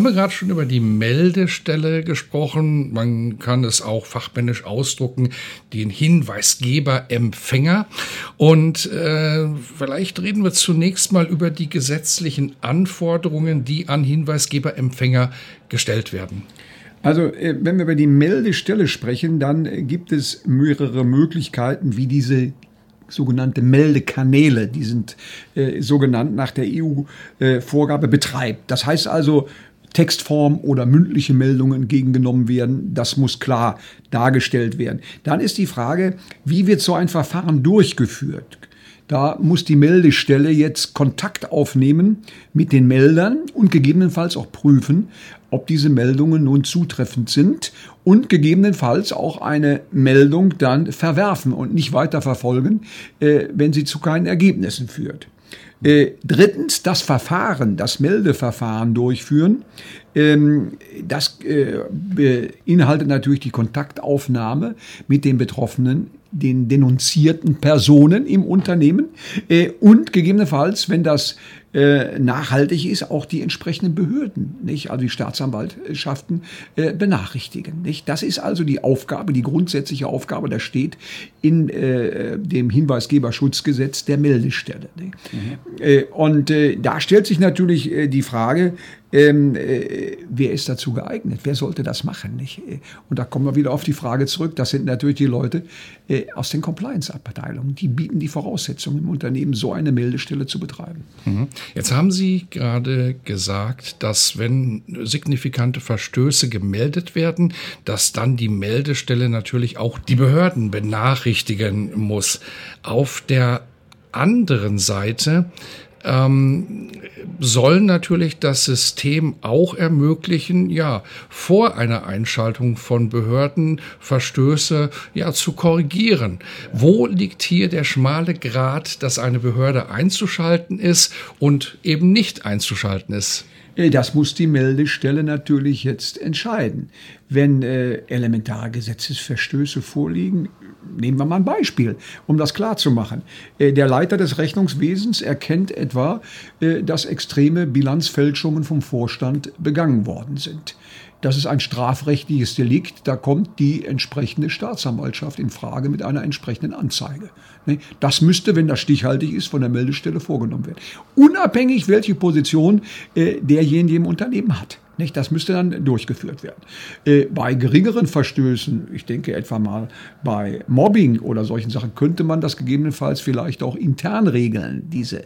Haben wir gerade schon über die Meldestelle gesprochen. Man kann es auch fachmännisch ausdrucken, den Hinweisgeber-Empfänger. Und äh, vielleicht reden wir zunächst mal über die gesetzlichen Anforderungen, die an Hinweisgeber-Empfänger gestellt werden. Also, äh, wenn wir über die Meldestelle sprechen, dann gibt es mehrere Möglichkeiten, wie diese sogenannte Meldekanäle, die sind äh, so nach der EU-Vorgabe, äh, betreibt. Das heißt also, Textform oder mündliche Meldungen entgegengenommen werden. Das muss klar dargestellt werden. Dann ist die Frage, wie wird so ein Verfahren durchgeführt? Da muss die Meldestelle jetzt Kontakt aufnehmen mit den Meldern und gegebenenfalls auch prüfen, ob diese Meldungen nun zutreffend sind und gegebenenfalls auch eine Meldung dann verwerfen und nicht weiter verfolgen, äh, wenn sie zu keinen Ergebnissen führt. Äh, drittens, das Verfahren, das Meldeverfahren durchführen. Ähm, das äh, beinhaltet natürlich die Kontaktaufnahme mit den Betroffenen, den denunzierten Personen im Unternehmen äh, und gegebenenfalls, wenn das äh, nachhaltig ist, auch die entsprechenden Behörden, nicht? also die Staatsanwaltschaften äh, benachrichtigen. Nicht? Das ist also die Aufgabe, die grundsätzliche Aufgabe, das steht in äh, dem Hinweisgeberschutzgesetz der Meldestelle. Mhm. Und da stellt sich natürlich die Frage, ähm, äh, wer ist dazu geeignet? Wer sollte das machen? Nicht? Und da kommen wir wieder auf die Frage zurück. Das sind natürlich die Leute äh, aus den Compliance-Abteilungen. Die bieten die Voraussetzungen im Unternehmen, so eine Meldestelle zu betreiben. Mhm. Jetzt haben Sie gerade gesagt, dass wenn signifikante Verstöße gemeldet werden, dass dann die Meldestelle natürlich auch die Behörden benachrichtigen muss. Auf der anderen Seite ähm, soll natürlich das System auch ermöglichen, ja, vor einer Einschaltung von Behörden Verstöße ja zu korrigieren. Wo liegt hier der schmale Grad, dass eine Behörde einzuschalten ist und eben nicht einzuschalten ist? Äh, das muss die Meldestelle natürlich jetzt entscheiden. Wenn äh, elementare Gesetzesverstöße vorliegen, nehmen wir mal ein Beispiel, um das klar zu machen. Äh, der Leiter des Rechnungswesens erkennt etwa, äh, dass extreme Bilanzfälschungen vom Vorstand begangen worden sind. Das ist ein strafrechtliches Delikt. Da kommt die entsprechende Staatsanwaltschaft in Frage mit einer entsprechenden Anzeige. Ne? Das müsste, wenn das stichhaltig ist, von der Meldestelle vorgenommen werden. Unabhängig, welche Position äh, derjenige im Unternehmen hat. Nicht? Das müsste dann durchgeführt werden. Äh, bei geringeren Verstößen, ich denke etwa mal bei Mobbing oder solchen Sachen, könnte man das gegebenenfalls vielleicht auch intern regeln, diese.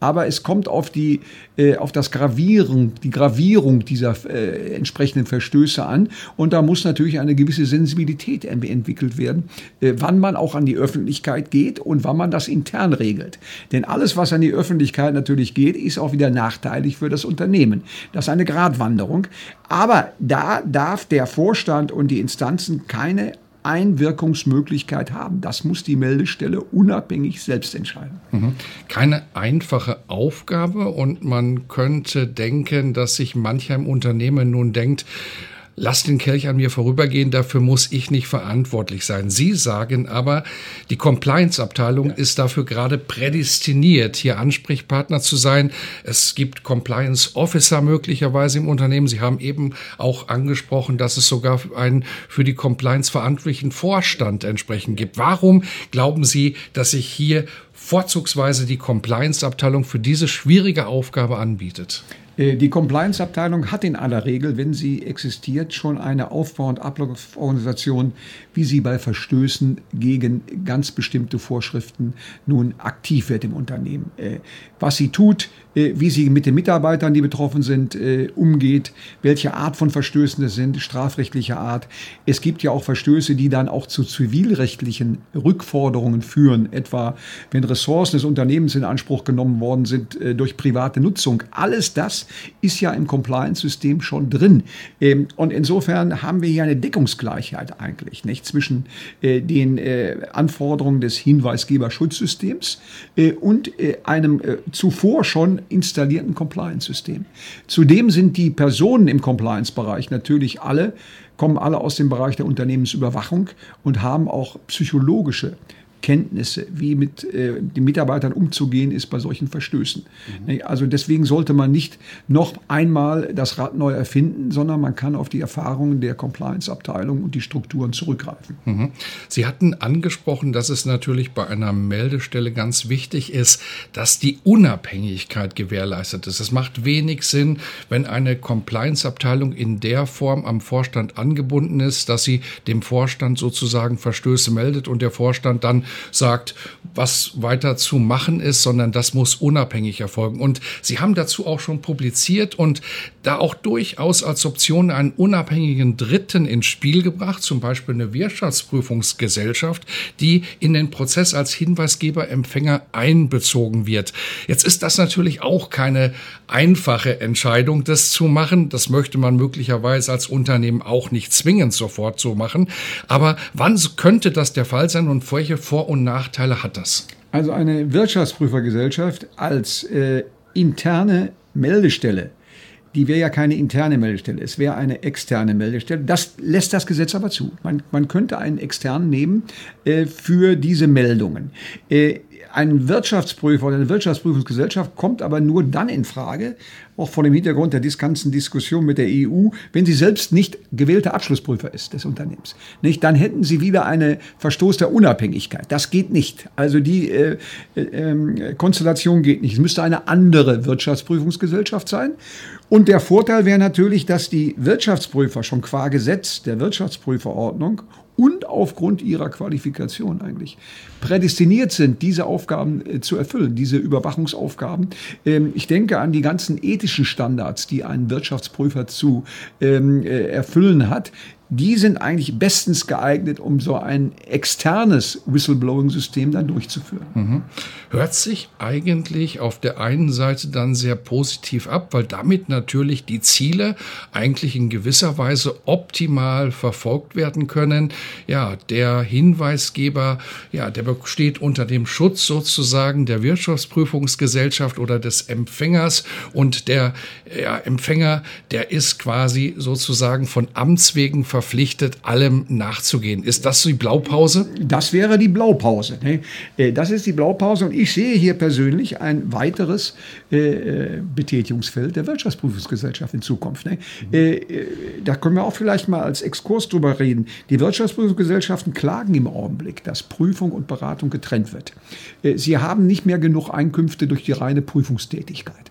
Aber es kommt auf die, äh, auf das Gravieren, die Gravierung dieser äh, entsprechenden Verstöße an. Und da muss natürlich eine gewisse Sensibilität entwickelt werden, äh, wann man auch an die Öffentlichkeit geht und wann man das intern regelt. Denn alles, was an die Öffentlichkeit natürlich geht, ist auch wieder nachteilig für das Unternehmen. Das ist eine Gratwanderung. Verantwortung. Aber da darf der Vorstand und die Instanzen keine Einwirkungsmöglichkeit haben. Das muss die Meldestelle unabhängig selbst entscheiden. Mhm. Keine einfache Aufgabe und man könnte denken, dass sich mancher im Unternehmen nun denkt, lass den Kelch an mir vorübergehen, dafür muss ich nicht verantwortlich sein. Sie sagen aber, die Compliance-Abteilung ist dafür gerade prädestiniert, hier Ansprechpartner zu sein. Es gibt Compliance-Officer möglicherweise im Unternehmen. Sie haben eben auch angesprochen, dass es sogar einen für die Compliance verantwortlichen Vorstand entsprechend gibt. Warum glauben Sie, dass sich hier vorzugsweise die Compliance-Abteilung für diese schwierige Aufgabe anbietet? Äh, die Compliance-Abteilung hat in aller Regel, wenn sie existiert, schon eine Aufbau- und Ablauforganisation, wie sie bei Verstößen gegen ganz bestimmte Vorschriften nun aktiv wird im Unternehmen. Äh, was sie tut, wie sie mit den Mitarbeitern, die betroffen sind, umgeht, welche Art von Verstößen es sind, strafrechtlicher Art. Es gibt ja auch Verstöße, die dann auch zu zivilrechtlichen Rückforderungen führen, etwa wenn Ressourcen des Unternehmens in Anspruch genommen worden sind durch private Nutzung. Alles das ist ja im Compliance-System schon drin. Ähm, und insofern haben wir hier eine Deckungsgleichheit eigentlich nicht zwischen äh, den äh, Anforderungen des Hinweisgeberschutzsystems äh, und einem zuvor schon installierten Compliance-System. Zudem sind die Personen im Compliance-Bereich natürlich alle kommen alle aus dem Bereich der Unternehmensüberwachung und haben auch psychologische Kenntnisse, wie mit äh, den Mitarbeitern umzugehen ist bei solchen Verstößen. Mhm. Also deswegen sollte man nicht noch einmal das Rad neu erfinden, sondern man kann auf die Erfahrungen der Compliance-Abteilung und die Strukturen zurückgreifen. Mhm. Sie hatten angesprochen, dass es natürlich bei einer Meldestelle ganz wichtig ist, dass die Unabhängigkeit gewährleistet ist. Es macht wenig Sinn, wenn eine Compliance-Abteilung in der Form am Vorstand angebunden ist, dass sie dem Vorstand sozusagen Verstöße meldet und der Vorstand dann sagt, was weiter zu machen ist, sondern das muss unabhängig erfolgen. Und Sie haben dazu auch schon publiziert und da auch durchaus als Option einen unabhängigen Dritten ins Spiel gebracht, zum Beispiel eine Wirtschaftsprüfungsgesellschaft, die in den Prozess als Hinweisgeber, einbezogen wird. Jetzt ist das natürlich auch keine einfache Entscheidung, das zu machen. Das möchte man möglicherweise als Unternehmen auch nicht zwingend sofort so machen. Aber wann könnte das der Fall sein und welche Vor- und Nachteile hat das? Also eine Wirtschaftsprüfergesellschaft als äh, interne Meldestelle, die wäre ja keine interne Meldestelle, es wäre eine externe Meldestelle. Das lässt das Gesetz aber zu. Man, man könnte einen externen nehmen äh, für diese Meldungen. Äh, ein Wirtschaftsprüfer oder eine Wirtschaftsprüfungsgesellschaft kommt aber nur dann in Frage, auch vor dem Hintergrund der ganzen Diskussion mit der EU, wenn sie selbst nicht gewählter Abschlussprüfer ist des Unternehmens. Nicht? Dann hätten sie wieder eine Verstoß der Unabhängigkeit. Das geht nicht. Also die äh, äh, Konstellation geht nicht. Es müsste eine andere Wirtschaftsprüfungsgesellschaft sein. Und der Vorteil wäre natürlich, dass die Wirtschaftsprüfer schon qua Gesetz der Wirtschaftsprüferordnung und aufgrund ihrer Qualifikation eigentlich prädestiniert sind, diese Aufgaben äh, zu erfüllen, diese Überwachungsaufgaben. Ähm, ich denke an die ganzen ethischen Standards, die ein Wirtschaftsprüfer zu ähm, äh, erfüllen hat die sind eigentlich bestens geeignet, um so ein externes Whistleblowing-System dann durchzuführen. Mhm. Hört sich eigentlich auf der einen Seite dann sehr positiv ab, weil damit natürlich die Ziele eigentlich in gewisser Weise optimal verfolgt werden können. Ja, der Hinweisgeber, ja, der steht unter dem Schutz sozusagen der Wirtschaftsprüfungsgesellschaft oder des Empfängers und der ja, Empfänger, der ist quasi sozusagen von Amts wegen ver verpflichtet, allem nachzugehen. Ist das die Blaupause? Das wäre die Blaupause. Ne? Äh, das ist die Blaupause und ich sehe hier persönlich ein weiteres äh, äh, Betätigungsfeld der Wirtschaftsprüfungsgesellschaft in Zukunft. Ne? Da können wir auch vielleicht mal als Exkurs drüber reden. Die Wirtschaftsprüfungsgesellschaften klagen im Augenblick, dass Prüfung und Beratung getrennt wird. Sie haben nicht mehr genug Einkünfte durch die reine Prüfungstätigkeit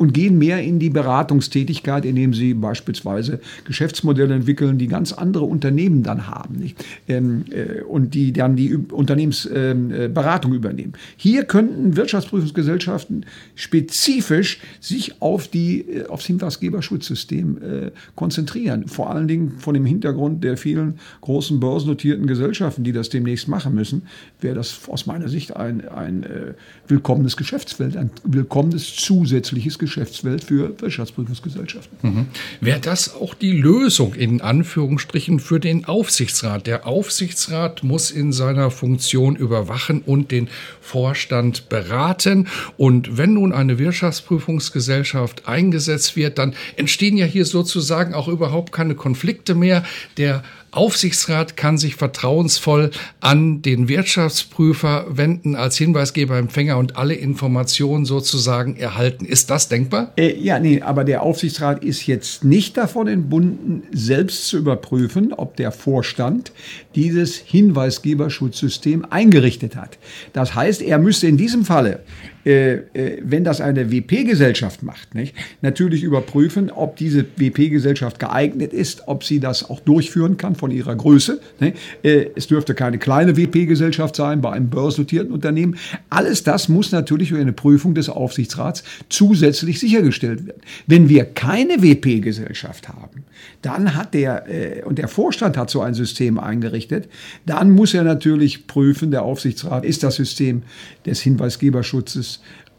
und gehen mehr in die Beratungstätigkeit, indem sie beispielsweise Geschäftsmodelle entwickeln, die ganz andere Unternehmen dann haben? Ähm, äh, und die dann die Unternehmensberatung ähm, äh, übernehmen. Hier könnten Wirtschaftsprüfungsgesellschaften spezifisch sich auf die äh, aufs Hinweisgeberschutzsystem äh, konzentrieren. Vor allen Dingen von dem Hintergrund der vielen großen börsennotierten Gesellschaften, die das demnächst machen müssen, wäre das aus meiner Sicht ein, ein äh, willkommenes Geschäftsfeld, ein willkommenes zusätzliches Geschäftsfeld. Geschäftswelt für Wirtschaftsprüfungsgesellschaften. Mhm. Wäre das auch die Lösung in Anführungsstrichen für den Aufsichtsrat? Der Aufsichtsrat muss in seiner Funktion überwachen und den Vorstand beraten. Und wenn nun eine Wirtschaftsprüfungsgesellschaft eingesetzt wird, dann entstehen ja hier sozusagen auch überhaupt keine Konflikte mehr. Der Aufsichtsrat kann sich vertrauensvoll an den Wirtschaftsprüfer wenden als Hinweisgeber, Empfänger und alle Informationen sozusagen erhalten. Ist das denkbar? Äh, ja, nee, aber der Aufsichtsrat ist jetzt nicht davon entbunden, selbst zu überprüfen, ob der Vorstand dieses Hinweisgeberschutzsystem eingerichtet hat. Das heißt, er müsste in diesem Falle äh, äh, wenn das eine WP-Gesellschaft macht, nicht, natürlich überprüfen, ob diese WP-Gesellschaft geeignet ist, ob sie das auch durchführen kann von ihrer Größe. Äh, es dürfte keine kleine WP-Gesellschaft sein bei einem börsennotierten Unternehmen. Alles das muss natürlich durch eine Prüfung des Aufsichtsrats zusätzlich sichergestellt werden. Wenn wir keine WP-Gesellschaft haben, dann hat der, äh, und der Vorstand hat so ein System eingerichtet, dann muss er natürlich prüfen, der Aufsichtsrat, ist das System des Hinweisgeberschutzes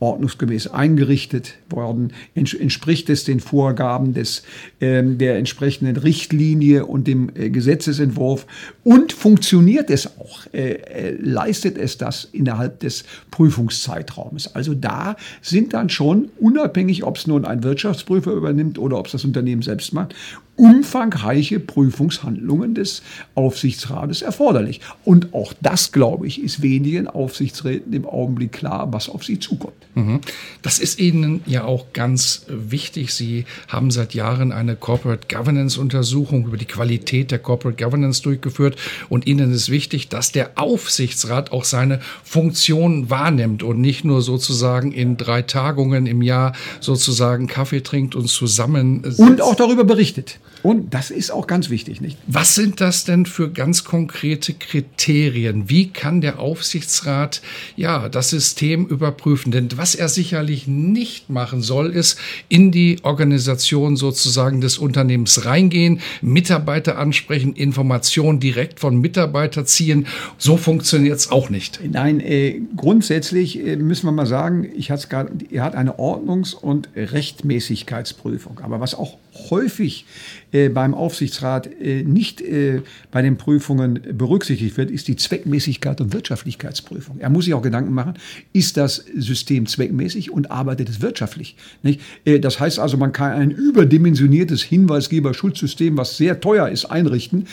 ordnungsgemäß eingerichtet worden, entspricht es den Vorgaben des, äh, der entsprechenden Richtlinie und dem äh, Gesetzesentwurf und funktioniert es auch, äh, äh, leistet es das innerhalb des Prüfungszeitraums. Also da sind dann schon, unabhängig, ob es nun ein Wirtschaftsprüfer übernimmt oder ob es das Unternehmen selbst macht, umfangreiche Prüfungshandlungen des Aufsichtsrates erforderlich. Und auch das, glaube ich, ist wenigen Aufsichtsräten im Augenblick klar, was auf sie zukommt. Mhm. Das ist Ihnen ja auch ganz wichtig. Sie haben seit Jahren eine Corporate Governance Untersuchung über die Qualität der Corporate Governance durchgeführt. Und Ihnen ist wichtig, dass der Aufsichtsrat auch seine Funktion wahrnimmt und nicht nur sozusagen in drei Tagungen im Jahr sozusagen Kaffee trinkt und zusammen. Und auch darüber berichtet. Und das ist auch ganz wichtig, nicht? Was sind das denn für ganz konkrete Kriterien? Wie kann der Aufsichtsrat ja das System überprüfen? Denn was er sicherlich nicht machen soll, ist in die Organisation sozusagen des Unternehmens reingehen, Mitarbeiter ansprechen, Informationen direkt von Mitarbeitern ziehen. So funktioniert es auch nicht. Nein, äh, grundsätzlich äh, müssen wir mal sagen, ich hatte gerade, er hat eine Ordnungs- und Rechtmäßigkeitsprüfung. Aber was auch häufig äh, beim Aufsichtsrat äh, nicht äh, bei den Prüfungen berücksichtigt wird, ist die Zweckmäßigkeit und Wirtschaftlichkeitsprüfung. Er muss sich auch Gedanken machen, ist das System zweckmäßig und arbeitet es wirtschaftlich? Das heißt also, man kann ein überdimensioniertes Hinweisgeberschutzsystem, was sehr teuer ist, einrichten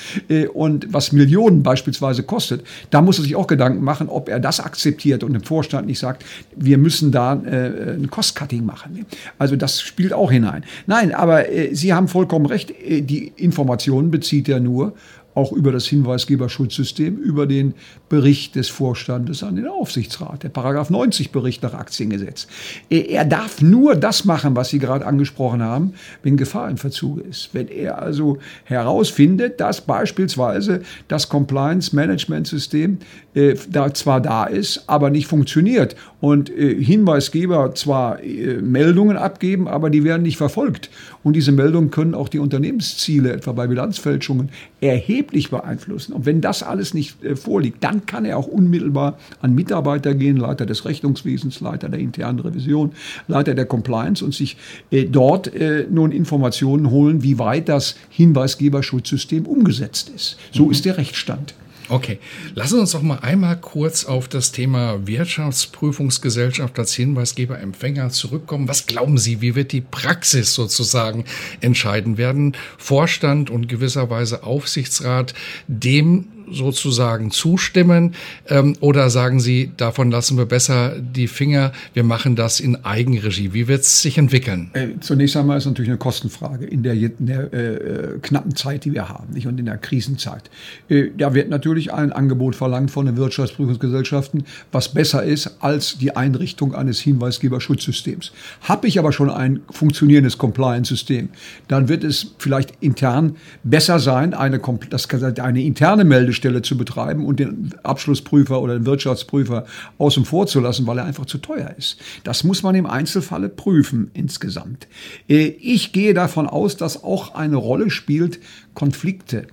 und was Millionen beispielsweise kostet. Da muss er sich auch Gedanken machen, ob er das akzeptiert und im Vorstand nicht sagt, wir müssen da ein Cost-Cutting machen. Also das spielt auch hinein. Nein, aber Sie haben vollkommen recht die Informationen bezieht er nur auch über das Hinweisgeberschutzsystem, über den Bericht des Vorstandes an den Aufsichtsrat, der Paragraph 90 Bericht nach Aktiengesetz. Er darf nur das machen, was Sie gerade angesprochen haben, wenn Gefahr im Verzug ist. Wenn er also herausfindet, dass beispielsweise das Compliance Management System äh, da zwar da ist, aber nicht funktioniert und äh, Hinweisgeber zwar äh, Meldungen abgeben, aber die werden nicht verfolgt. Und diese Meldungen können auch die Unternehmensziele, etwa bei Bilanzfälschungen, erheblich beeinflussen. Und wenn das alles nicht äh, vorliegt, dann kann er auch unmittelbar an Mitarbeiter gehen, Leiter des Rechnungswesens, Leiter der internen Revision, Leiter der Compliance und sich äh, dort äh, nun Informationen holen, wie weit das Hinweisgeberschutzsystem umgesetzt ist. So mhm. ist der Rechtsstand. Okay, lassen uns doch mal einmal kurz auf das Thema Wirtschaftsprüfungsgesellschaft als Hinweisgeber Empfänger zurückkommen. Was glauben Sie, wie wird die Praxis sozusagen entscheiden? Werden Vorstand und gewisserweise Aufsichtsrat dem sozusagen zustimmen ähm, oder sagen Sie, davon lassen wir besser die Finger, wir machen das in Eigenregie? Wie wird es sich entwickeln? Äh, zunächst einmal ist natürlich eine Kostenfrage in der, in der äh, äh, knappen Zeit, die wir haben nicht? und in der Krisenzeit. Äh, da wird natürlich ein Angebot verlangt von den Wirtschaftsprüfungsgesellschaften, was besser ist als die Einrichtung eines Hinweisgeberschutzsystems. Habe ich aber schon ein funktionierendes Compliance-System, dann wird es vielleicht intern besser sein, eine, das, eine interne Meldestelle Stelle zu betreiben und den Abschlussprüfer oder den Wirtschaftsprüfer außen vor zu lassen, weil er einfach zu teuer ist. Das muss man im Einzelfalle prüfen insgesamt. Äh, ich gehe davon aus, dass auch eine Rolle spielt Konflikte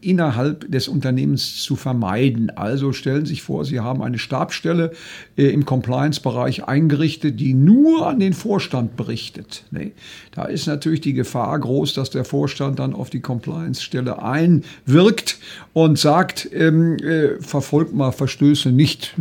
innerhalb des Unternehmens zu vermeiden. Also stellen Sie sich vor, Sie haben eine Stabsstelle äh, im Compliance-Bereich eingerichtet, die nur an den Vorstand berichtet. Nee, da ist natürlich die Gefahr groß, dass der Vorstand dann auf die Compliance-Stelle einwirkt und sagt, ähm, äh, verfolgt mal Verstöße nicht.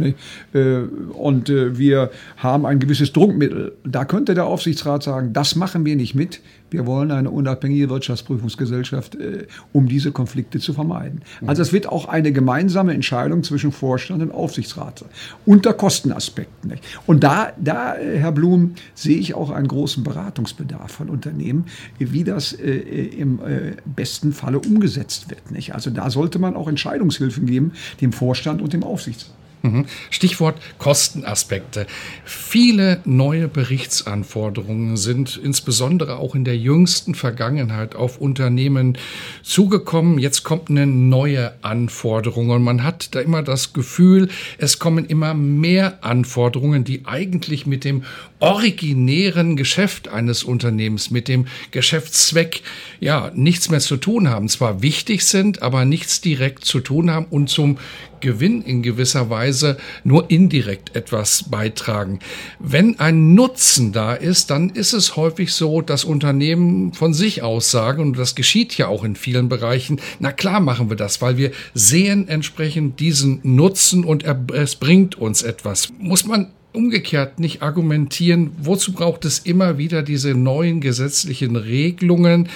Äh, und äh, wir haben ein gewisses Druckmittel. Da könnte der Aufsichtsrat sagen, das machen wir nicht mit. Wir wollen eine unabhängige Wirtschaftsprüfungsgesellschaft, äh, um diese Konflikte zu vermeiden. Also es wird auch eine gemeinsame Entscheidung zwischen Vorstand und Aufsichtsrat unter Kostenaspekten. Nicht? Und da, da, äh, Herr Blum, sehe ich auch einen großen Beratungsbedarf von Unternehmen, wie das äh, im äh, besten Falle umgesetzt wird. Nicht? Also da sollte man auch Entscheidungshilfen geben, dem Vorstand und dem Aufsichtsrat. Mhm. Stichwort Kostenaspekte. Viele neue Berichtsanforderungen sind insbesondere auch in der jüngsten Vergangenheit auf Unternehmen zugekommen. Jetzt kommt eine neue Anforderung und man hat da immer das Gefühl, es kommen immer mehr Anforderungen, die eigentlich mit dem originären Geschäft eines Unternehmens, mit dem Geschäftszweck, ja, nichts mehr zu tun haben. Zwar wichtig sind, aber nichts direkt zu tun haben und zum Gewinn in gewisser Weise nur indirekt etwas beitragen. Wenn ein Nutzen da ist, dann ist es häufig so, dass Unternehmen von sich aus sagen, und das geschieht ja auch in vielen Bereichen, na klar machen wir das, weil wir sehen entsprechend diesen Nutzen und es bringt uns etwas. Muss man umgekehrt nicht argumentieren, wozu braucht es immer wieder diese neuen gesetzlichen Regelungen?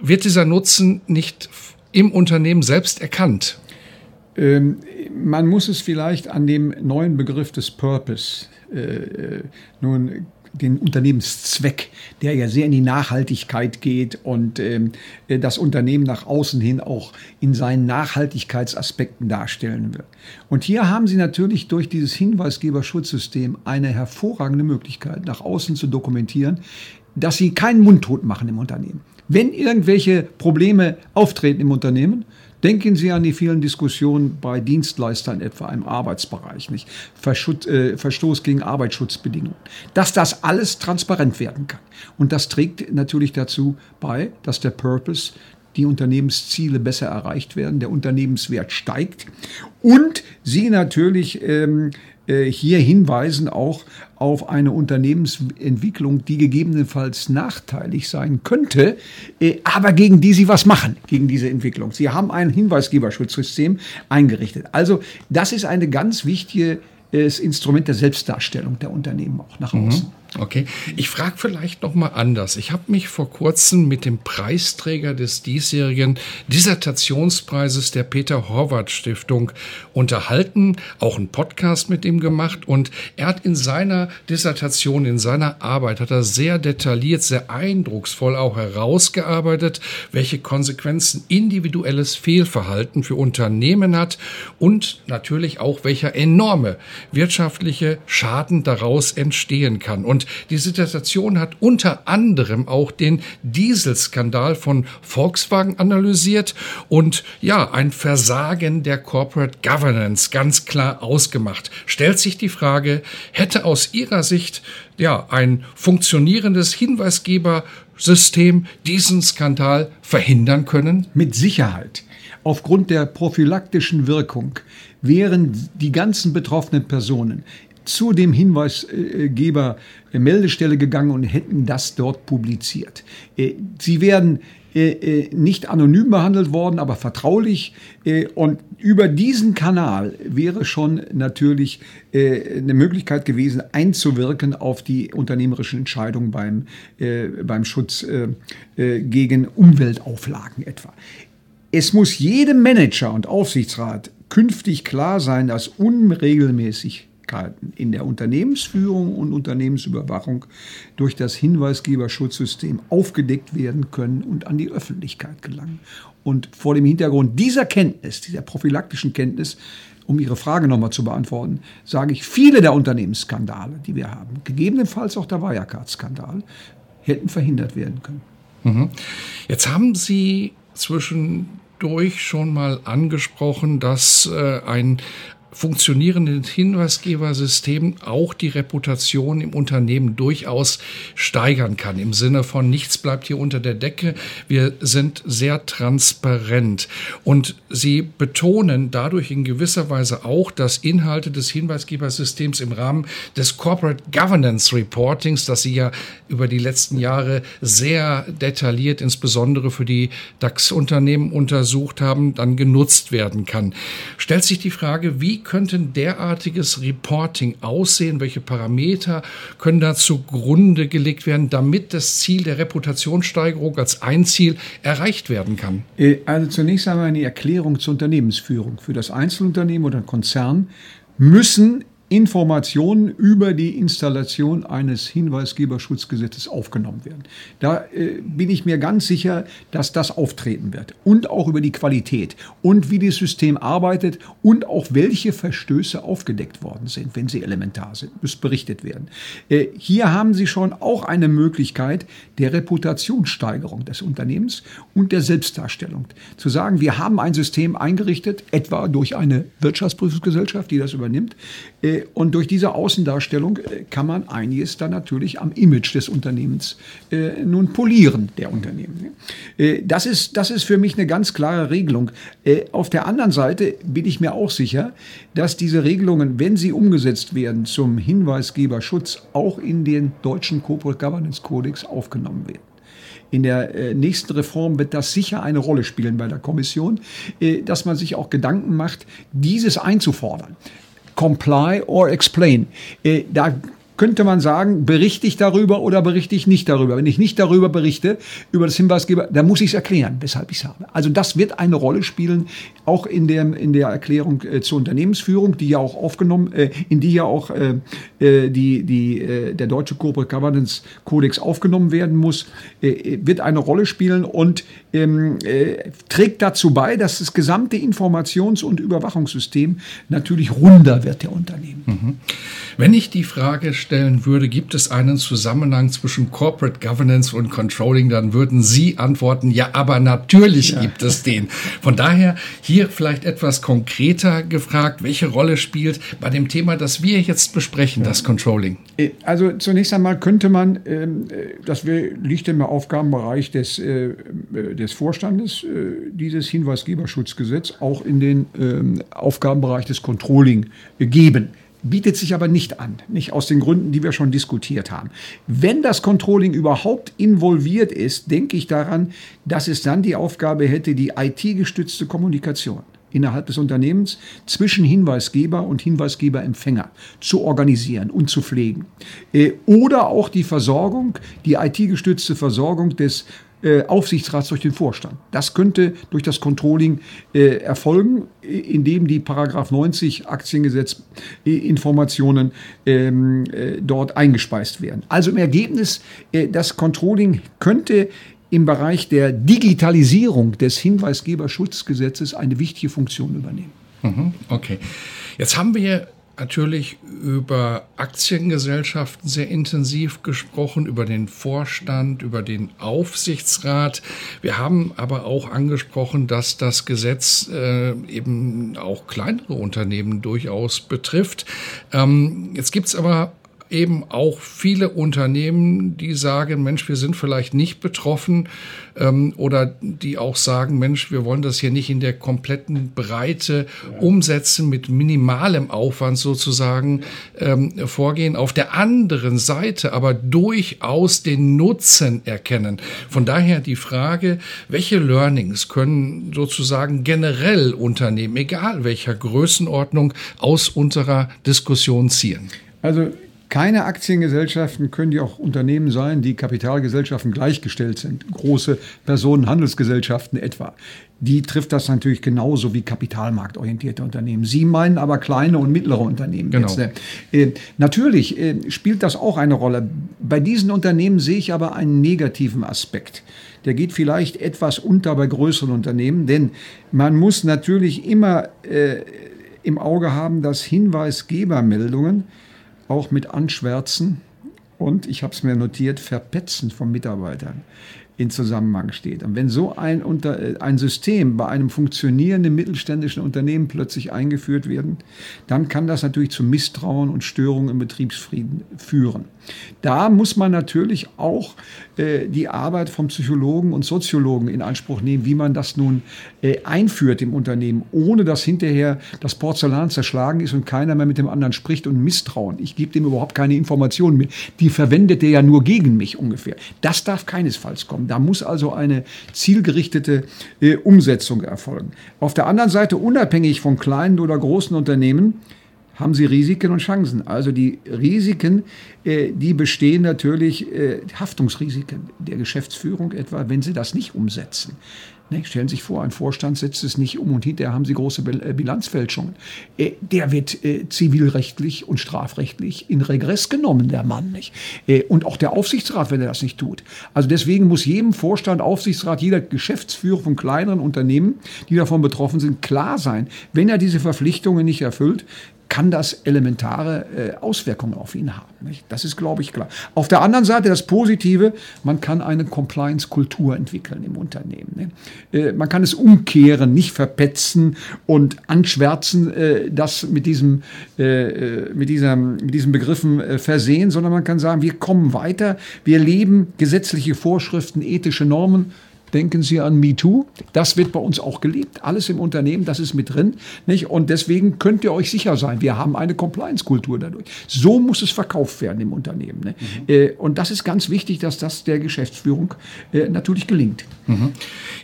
Wird dieser Nutzen nicht im Unternehmen selbst erkannt? Ähm, man muss es vielleicht an dem neuen Begriff des Purpose äh, äh nun den Unternehmenszweck, der ja sehr in die Nachhaltigkeit geht und ähm, äh, das Unternehmen nach außen hin auch in seinen Nachhaltigkeitsaspekten darstellen will. Und hier haben Sie natürlich durch dieses Hinweisgeberschutzsystem eine hervorragende Möglichkeit, nach außen zu dokumentieren, dass Sie keinen Mundtot machen im Unternehmen. Wenn irgendwelche Probleme auftreten im Unternehmen, Denken Sie an die vielen Diskussionen bei Dienstleistern etwa im Arbeitsbereich, nicht? Verschut, äh, Verstoß gegen Arbeitsschutzbedingungen. Dass das alles transparent werden kann. Und das trägt natürlich dazu bei, dass der Purpose die Unternehmensziele besser erreicht werden, der Unternehmenswert steigt und Sie natürlich ähm, äh, hier hinweisen auch auf eine Unternehmensentwicklung, die gegebenenfalls nachteilig sein könnte, äh, aber gegen die sie was machen, gegen diese Entwicklung. Sie haben ein Hinweisgeberschutzsystem eingerichtet. Also das ist eine ganz wichtige das Instrument der Selbstdarstellung der Unternehmen auch nach mhm. Okay, ich frage vielleicht noch mal anders. Ich habe mich vor kurzem mit dem Preisträger des diesjährigen Dissertationspreises der Peter Horvath Stiftung unterhalten, auch einen Podcast mit ihm gemacht und er hat in seiner Dissertation, in seiner Arbeit, hat er sehr detailliert, sehr eindrucksvoll auch herausgearbeitet, welche Konsequenzen individuelles Fehlverhalten für Unternehmen hat und natürlich auch welcher enorme wirtschaftliche Schaden daraus entstehen kann. Und die Situation hat unter anderem auch den Dieselskandal von Volkswagen analysiert und ja, ein Versagen der Corporate Governance ganz klar ausgemacht. Stellt sich die Frage, hätte aus Ihrer Sicht ja ein funktionierendes Hinweisgebersystem diesen Skandal verhindern können? Mit Sicherheit. Aufgrund der prophylaktischen Wirkung wären die ganzen betroffenen Personen zu dem Hinweisgeber Meldestelle gegangen und hätten das dort publiziert. Äh, sie werden äh, äh, nicht anonym behandelt worden, aber vertraulich. Und über diesen Kanal wäre schon natürlich eine Möglichkeit gewesen, einzuwirken auf die unternehmerischen Entscheidungen beim, beim Schutz gegen Umweltauflagen etwa. Es muss jedem Manager und Aufsichtsrat künftig klar sein, dass Unregelmäßigkeiten in der Unternehmensführung und Unternehmensüberwachung durch das Hinweisgeberschutzsystem aufgedeckt werden können und an die Öffentlichkeit gelangen. Und vor dem Hintergrund dieser Kenntnis, dieser prophylaktischen Kenntnis, um Ihre Frage nochmal zu beantworten, sage ich, viele der Unternehmensskandale, die wir haben, gegebenenfalls auch der Wirecard-Skandal, hätten verhindert werden können. Mhm. Jetzt haben Sie zwischen durch schon mal angesprochen, dass äh, ein funktionierendes Hinweisgebersystem auch die Reputation im Unternehmen durchaus steigern kann. Im Sinne von nichts bleibt hier unter der Decke. Wir sind sehr transparent. Und sie betonen dadurch in gewisser Weise auch, dass Inhalte des Hinweisgebersystems im Rahmen des Corporate Governance Reportings, das sie ja über die letzten Jahre sehr detailliert, insbesondere für die DAX-Unternehmen untersucht haben, dann genutzt werden kann. Stellt sich die Frage, wie könnte derartiges Reporting aussehen? Welche Parameter können da zugrunde gelegt werden, damit das Ziel der Reputationssteigerung als ein Ziel erreicht werden kann? Äh, also zunächst einmal eine Erklärung zur Unternehmensführung. Für das Einzelunternehmen oder Konzern müssen Informationen über die Installation eines Hinweisgeberschutzgesetzes aufgenommen werden. Da äh, bin ich mir ganz sicher, dass das auftreten wird. Und auch über die Qualität und wie das System arbeitet und auch welche Verstöße aufgedeckt worden sind, wenn sie elementar sind, muss berichtet werden. Äh, hier haben Sie schon auch eine Möglichkeit der Reputationssteigerung des Unternehmens und der Selbstdarstellung. Zu sagen, wir haben ein System eingerichtet, etwa durch eine Wirtschaftsprüfungsgesellschaft, die das übernimmt, äh, und durch diese Außendarstellung äh, kann man einiges dann natürlich am Image des Unternehmens äh, nun polieren, der Unternehmen. Das ist, das ist für mich eine ganz klare Regelung. Auf der anderen Seite bin ich mir auch sicher, dass diese Regelungen, wenn sie umgesetzt werden zum Hinweisgeberschutz, auch in den deutschen Corporate Governance Codex aufgenommen werden. In der nächsten Reform wird das sicher eine Rolle spielen bei der Kommission, dass man sich auch Gedanken macht, dieses einzufordern comply or explain. Eh, äh, da könnte man sagen, berichte ich darüber oder berichte ich nicht darüber. Wenn ich nicht darüber berichte, über das Hinweisgeber, dann muss ich es erklären, weshalb ich es habe. Also das wird eine Rolle spielen, auch in der, in der Erklärung äh, zur Unternehmensführung, die ja auch aufgenommen, äh, in die ja auch äh, äh die, die, äh, der deutsche Corporate Governance Kodex aufgenommen werden muss, äh, wird eine Rolle spielen und ähm, trägt dazu bei, dass das gesamte Informations- und Überwachungssystem natürlich runder wird der Unternehmen. Mhm. Wenn ich die Frage stellen würde, gibt es einen Zusammenhang zwischen Corporate Governance und Controlling, dann würden Sie antworten, ja, aber natürlich ja. gibt es den. Von daher hier vielleicht etwas konkreter gefragt, welche Rolle spielt bei dem Thema, das wir jetzt besprechen, ja. das Controlling? Äh, also zunächst einmal könnte man, ähm, äh, das liegt im Aufgabenbereich des, äh, des Vorstandes, dieses Hinweisgeberschutzgesetz auch in den ähm, Aufgabenbereich des Controlling geben bietet sich aber nicht an, nicht aus den Gründen, die wir schon diskutiert haben. Wenn das Controlling überhaupt involviert ist, denke ich daran, dass es dann die Aufgabe hätte, die IT-gestützte Kommunikation innerhalb des Unternehmens zwischen Hinweisgeber und Hinweisgeberempfänger zu organisieren und zu pflegen. Äh, oder auch die Versorgung, die IT-gestützte Versorgung des äh, Aufsichtsrats durch den Vorstand. Das könnte durch das Controlling äh, erfolgen, indem die Paragraph 90 Aktiengesetz äh, Informationen ähm, äh, dort eingespeist werden. Also im Ergebnis, äh, das Controlling könnte im Bereich der Digitalisierung des Hinweisgeberschutzgesetzes eine wichtige Funktion übernehmen. Mhm, okay. Jetzt haben wir natürlich über Aktiengesellschaften sehr intensiv gesprochen, über den Vorstand, über den Aufsichtsrat. Wir haben aber auch angesprochen, dass das Gesetz äh, eben auch kleinere Unternehmen durchaus betrifft. Ähm, jetzt gibt's aber eben auch viele Unternehmen, die sagen, Mensch, wir sind vielleicht nicht betroffen ähm, oder die auch sagen, Mensch, wir wollen das hier nicht in der kompletten Breite umsetzen, mit minimalem Aufwand sozusagen ähm, vorgehen. Auf der anderen Seite aber durchaus den Nutzen erkennen. Von daher die Frage, welche Learnings können sozusagen generell Unternehmen, egal welcher Größenordnung, aus unserer Diskussion ziehen? Also keine Aktiengesellschaften können die auch Unternehmen sein, die Kapitalgesellschaften gleichgestellt sind. Große Personenhandelsgesellschaften etwa. Die trifft das natürlich genauso wie kapitalmarktorientierte Unternehmen. Sie meinen aber kleine und mittlere Unternehmen. Genau. Jetzt, äh, natürlich äh, spielt das auch eine Rolle. Bei diesen Unternehmen sehe ich aber einen negativen Aspekt. Der geht vielleicht etwas unter bei größeren Unternehmen, denn man muss natürlich immer äh, im Auge haben, dass Hinweisgebermeldungen auch mit Anschwärzen und, ich habe es mir notiert, Verpetzen von Mitarbeitern in Zusammenhang steht. Und wenn so ein, unter, äh, ein System bei einem funktionierenden mittelständischen Unternehmen plötzlich eingeführt werden, dann kann das natürlich zu Misstrauen und Störungen im Betriebsfrieden führen. Da muss man natürlich auch äh, die Arbeit von Psychologen und Soziologen in Anspruch nehmen, wie man das nun äh, einführt im Unternehmen, ohne dass hinterher das Porzellan zerschlagen ist und keiner mehr mit dem anderen spricht und misstrauen. Ich gebe dem überhaupt keine Informationen mehr. Die verwendet der ja nur gegen mich ungefähr. Das darf keinesfalls kommen. Da muss also eine zielgerichtete äh, Umsetzung erfolgen. Auf der anderen Seite, unabhängig von kleinen oder großen Unternehmen, haben sie Risiken und Chancen. Also die Risiken, äh, die bestehen natürlich, äh, Haftungsrisiken der Geschäftsführung etwa, wenn sie das nicht umsetzen. Ne? Stellen Sie sich vor, ein Vorstand setzt es nicht um und hinterher haben Sie große äh, Bilanzfälschungen. Der wird zivilrechtlich und strafrechtlich in Regress genommen, der Mann. Nicht? Und auch der Aufsichtsrat, wenn er das nicht tut. Also deswegen muss jedem Vorstand, Aufsichtsrat, jeder Geschäftsführer von kleineren Unternehmen, die davon betroffen sind, klar sein, wenn er diese Verpflichtungen nicht erfüllt, kann das elementare äh, Auswirkungen auf ihn haben. Das ist, glaube ich, klar. Auf der anderen Seite das Positive, man kann eine Compliance-Kultur entwickeln im Unternehmen. Äh, man kann es umkehren, nicht verpetzen und anschwärzen, äh, das mit, diesem, mit, dieser, mit diesen Begriffen versehen, sondern man kann sagen, wir kommen weiter, wir leben gesetzliche Vorschriften, ethische Normen, Denken Sie an MeToo. Das wird bei uns auch gelebt. Alles im Unternehmen, das ist mit drin. Nicht? Und deswegen könnt ihr euch sicher sein, wir haben eine Compliance-Kultur dadurch. So muss es verkauft werden im Unternehmen. Ne? Mhm. Äh, und das ist ganz wichtig, dass das der Geschäftsführung äh, natürlich gelingt. Mhm.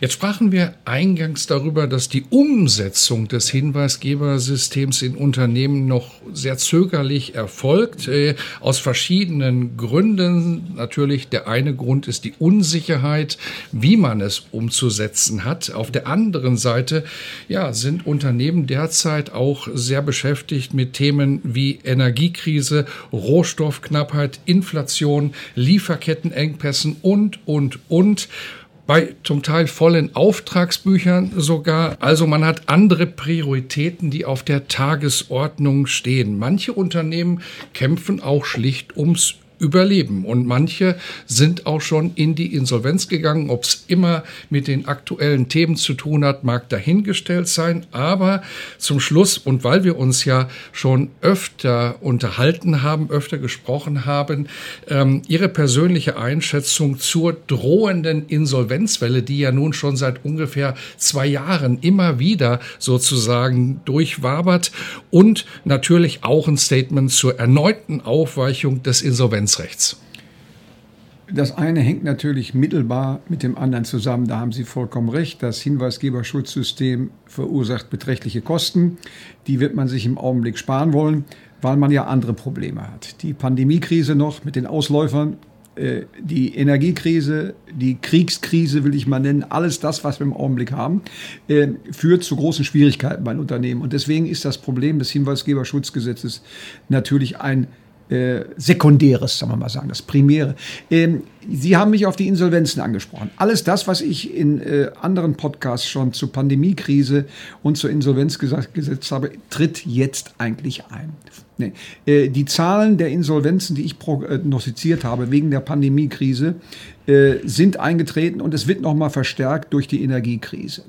Jetzt sprachen wir eingangs darüber, dass die Umsetzung des Hinweisgebersystems in Unternehmen noch sehr zögerlich erfolgt. Äh, aus verschiedenen Gründen. Natürlich der eine Grund ist die Unsicherheit, wie man man es umzusetzen hat. Auf der anderen Seite ja, sind Unternehmen derzeit auch sehr beschäftigt mit Themen wie Energiekrise, Rohstoffknappheit, Inflation, Lieferkettenengpässen und, und, und bei zum Teil vollen Auftragsbüchern sogar. Also man hat andere Prioritäten, die auf der Tagesordnung stehen. Manche Unternehmen kämpfen auch schlicht ums überleben. Und manche sind auch schon in die Insolvenz gegangen. Ob es immer mit den aktuellen Themen zu tun hat, mag dahingestellt sein. Aber zum Schluss, und weil wir uns ja schon öfter unterhalten haben, öfter gesprochen haben, ähm, Ihre persönliche Einschätzung zur drohenden Insolvenzwelle, die ja nun schon seit ungefähr zwei Jahren immer wieder sozusagen durchwabert und natürlich auch ein Statement zur erneuten Aufweichung des Insolvenz Insolvenzrechts? Das eine hängt natürlich mittelbar mit dem anderen zusammen. Da haben Sie vollkommen recht. Das Hinweisgeberschutzsystem verursacht beträchtliche Kosten. Die wird man sich im Augenblick sparen wollen, weil man ja andere Probleme hat. Die Pandemiekrise noch mit den Ausläufern, äh, die Energiekrise, die Kriegskrise will ich mal nennen, alles das, was wir im Augenblick haben, äh, führt zu großen Schwierigkeiten bei Unternehmen. Und deswegen ist das Problem des Hinweisgeberschutzgesetzes natürlich ein äh, Sekundäres, sagen wir mal sagen, das Primäre. Ähm, Sie haben mich auf die Insolvenzen angesprochen. Alles das, was ich in äh, anderen Podcasts schon zur Pandemiekrise und zur Insolvenz gesagt, gesetzt habe, tritt jetzt eigentlich ein. Nee. Äh, die Zahlen der Insolvenzen, die ich prognostiziert habe wegen der Pandemiekrise, äh, sind eingetreten und es wird nochmal verstärkt durch die Energiekrise.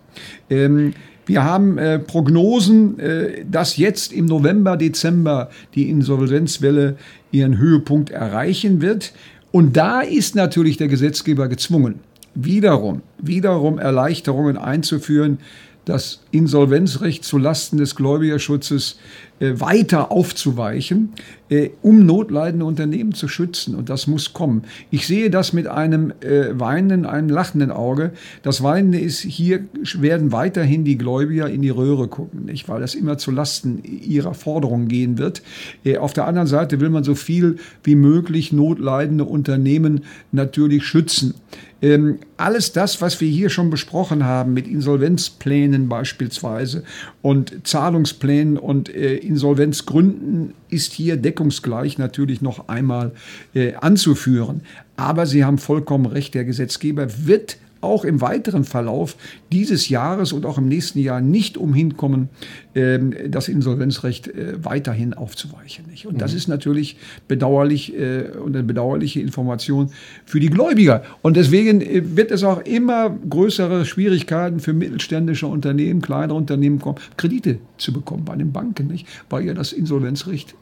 Ähm, wir haben äh, Prognosen, äh, dass jetzt im November, Dezember die Insolvenzwelle ihren Höhepunkt erreichen wird. Und da ist natürlich der Gesetzgeber gezwungen, wiederum, wiederum Erleichterungen einzuführen, das Insolvenzrecht zulasten des Gläubigerschutzes weiter aufzuweichen, äh, um notleidende Unternehmen zu schützen. Und das muss kommen. Ich sehe das mit einem äh, weinenden, einem lachenden Auge. Das Weinende ist, hier werden weiterhin die Gläubiger in die Röhre gucken, nicht? weil das immer zulasten ihrer Forderungen gehen wird. Äh, auf der anderen Seite will man so viel wie möglich notleidende Unternehmen natürlich schützen. Ähm, alles das, was wir hier schon besprochen haben, mit Insolvenzplänen beispielsweise und Zahlungsplänen und äh, Insolvenzgründen, ist hier deckungsgleich natürlich noch einmal äh, anzuführen. Aber Sie haben vollkommen recht, der Gesetzgeber wird auch im weiteren Verlauf dieses Jahres und auch im nächsten Jahr nicht umhin kommen, ähm, das Insolvenzrecht äh, weiterhin aufzuweichen. Und das mhm. ist natürlich bedauerlich äh, und eine bedauerliche Information für die Gläubiger. Und deswegen äh, wird es auch immer größere Schwierigkeiten für mittelständische Unternehmen, kleinere Unternehmen kommen, Kredite zu bekommen bei den Banken, nicht? weil ja das Insolvenzrecht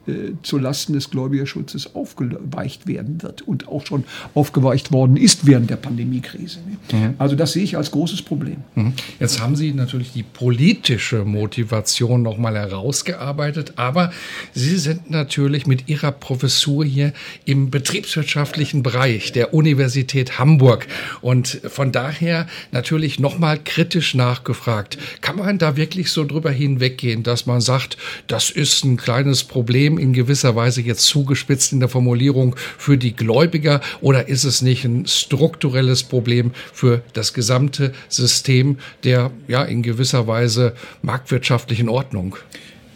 zu Lasten des Gläubigerschutzes aufgeweicht werden wird und auch schon aufgeweicht worden ist während der Pandemiekrise. Mhm. Also das sehe ich als großes Problem. Mhm. Jetzt haben Sie natürlich die politische Motivation nochmal herausgearbeitet, aber Sie sind natürlich mit Ihrer Professur hier im betriebswirtschaftlichen Bereich der Universität Hamburg und von daher natürlich nochmal kritisch nachgefragt. Kann man da wirklich so drüber hinweggehen, dass man sagt, das ist ein kleines Problem in gewisser Weise jetzt zugespitzt in der Formulierung für die Gläubiger oder ist es nicht ein strukturelles Problem für das gesamte System der ja in gewisser Weise marktwirtschaftlichen Ordnung?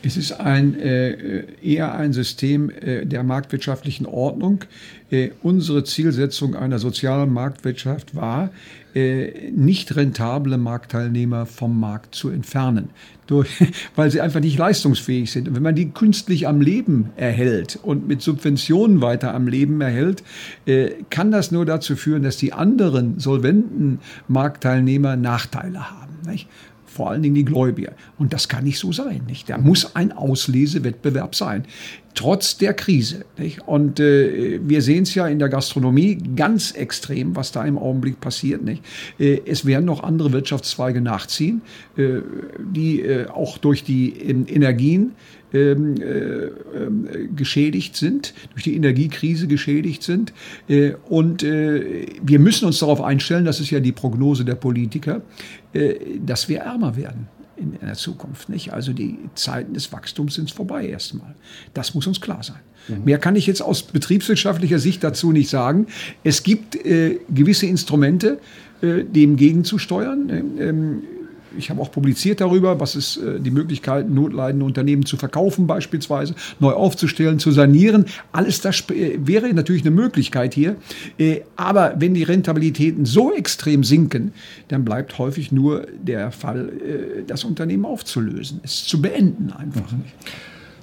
Es ist ein, äh, eher ein System äh, der marktwirtschaftlichen Ordnung. Äh, unsere Zielsetzung einer sozialen Marktwirtschaft war, äh, nicht rentable Marktteilnehmer vom Markt zu entfernen, durch, weil sie einfach nicht leistungsfähig sind. Und wenn man die künstlich am Leben erhält und mit Subventionen weiter am Leben erhält, äh, kann das nur dazu führen, dass die anderen solventen Marktteilnehmer Nachteile haben. Nicht? Vor allen Dingen die Gläubiger. Und das kann nicht so sein. Nicht? Da muss ein Auslesewettbewerb sein, trotz der Krise. Nicht? Und äh, wir sehen es ja in der Gastronomie ganz extrem, was da im Augenblick passiert. Nicht? Äh, es werden noch andere Wirtschaftszweige nachziehen, äh, die äh, auch durch die ähm, Energien ähm, äh, äh, geschädigt sind, durch die Energiekrise geschädigt sind. Äh, und äh, wir müssen uns darauf einstellen, das ist ja die Prognose der Politiker, äh, dass wir ärmer werden in der Zukunft. Nicht? Also die Zeiten des Wachstums sind vorbei erstmal. Das muss uns klar sein. Mhm. Mehr kann ich jetzt aus betriebswirtschaftlicher Sicht dazu nicht sagen. Es gibt äh, gewisse Instrumente, äh, dem gegenzusteuern. Ähm, ich habe auch publiziert darüber, was ist äh, die Möglichkeit, notleidende Unternehmen zu verkaufen beispielsweise, neu aufzustellen, zu sanieren. Alles das äh, wäre natürlich eine Möglichkeit hier. Äh, aber wenn die Rentabilitäten so extrem sinken, dann bleibt häufig nur der Fall, äh, das Unternehmen aufzulösen, es zu beenden einfach. Mhm.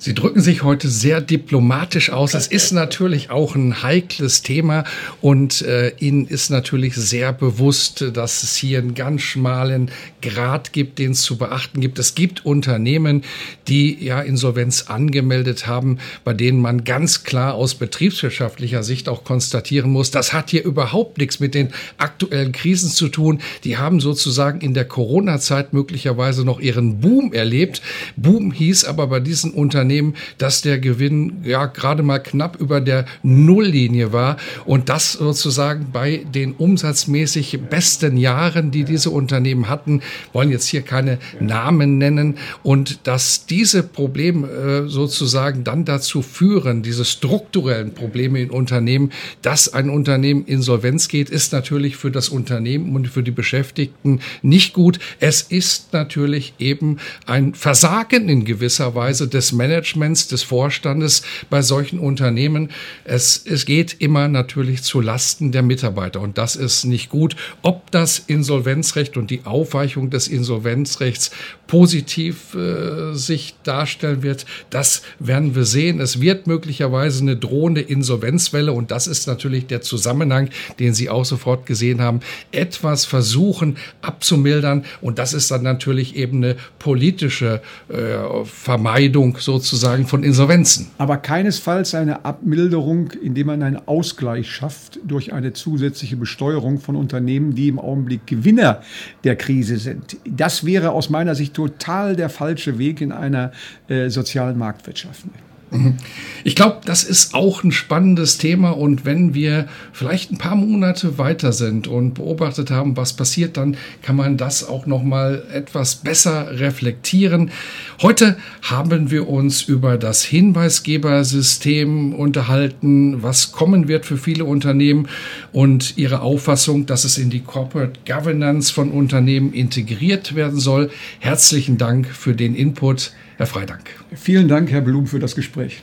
Sie drücken sich heute sehr diplomatisch aus. Es ist natürlich auch ein heikles Thema und äh, Ihnen ist natürlich sehr bewusst, dass es hier einen ganz schmalen Grad gibt, den es zu beachten gibt. Es gibt Unternehmen, die ja Insolvenz angemeldet haben, bei denen man ganz klar aus betriebswirtschaftlicher Sicht auch konstatieren muss, das hat hier überhaupt nichts mit den aktuellen Krisen zu tun. Die haben sozusagen in der Corona-Zeit möglicherweise noch ihren Boom erlebt. Boom hieß aber bei diesen Unternehmen, Unternehmen, dass der Gewinn ja gerade mal knapp über der Nulllinie war und das sozusagen bei den umsatzmäßig besten Jahren, die diese Unternehmen hatten, wollen jetzt hier keine Namen nennen und dass diese Probleme äh, sozusagen dann dazu führen, diese strukturellen Probleme in Unternehmen, dass ein Unternehmen insolvenz geht, ist natürlich für das Unternehmen und für die Beschäftigten nicht gut. Es ist natürlich eben ein Versagen in gewisser Weise des Managements Managements, des Vorstandes bei solchen Unternehmen. Es, es geht immer natürlich zu Lasten der Mitarbeiter und das ist nicht gut. Ob das Insolvenzrecht und die Aufweichung des Insolvenzrechts positiv äh, sich darstellen wird, das werden wir sehen. Es wird möglicherweise eine drohende Insolvenzwelle und das ist natürlich der Zusammenhang, den Sie auch sofort gesehen haben, etwas versuchen abzumildern und das ist dann natürlich eben eine politische äh, Vermeidung sozusagen sozusagen von Insolvenzen. Aber keinesfalls eine Abmilderung, indem man einen Ausgleich schafft durch eine zusätzliche Besteuerung von Unternehmen, die im Augenblick Gewinner der Krise sind. Das wäre aus meiner Sicht total der falsche Weg in einer äh, sozialen Marktwirtschaft. Mhm. Ich glaube, das ist auch ein spannendes Thema und wenn wir vielleicht ein paar Monate weiter sind und beobachtet haben, was passiert, dann kann man das auch noch mal etwas besser reflektieren. Heute haben wir uns über das Hinweisgebersystem unterhalten, was kommen wird für viele Unternehmen und ihre Auffassung, dass es in die Corporate Governance von Unternehmen integriert werden soll. Herzlichen Dank für den Input. Herr Freidank. Vielen Dank, Herr Blum, für das Gespräch.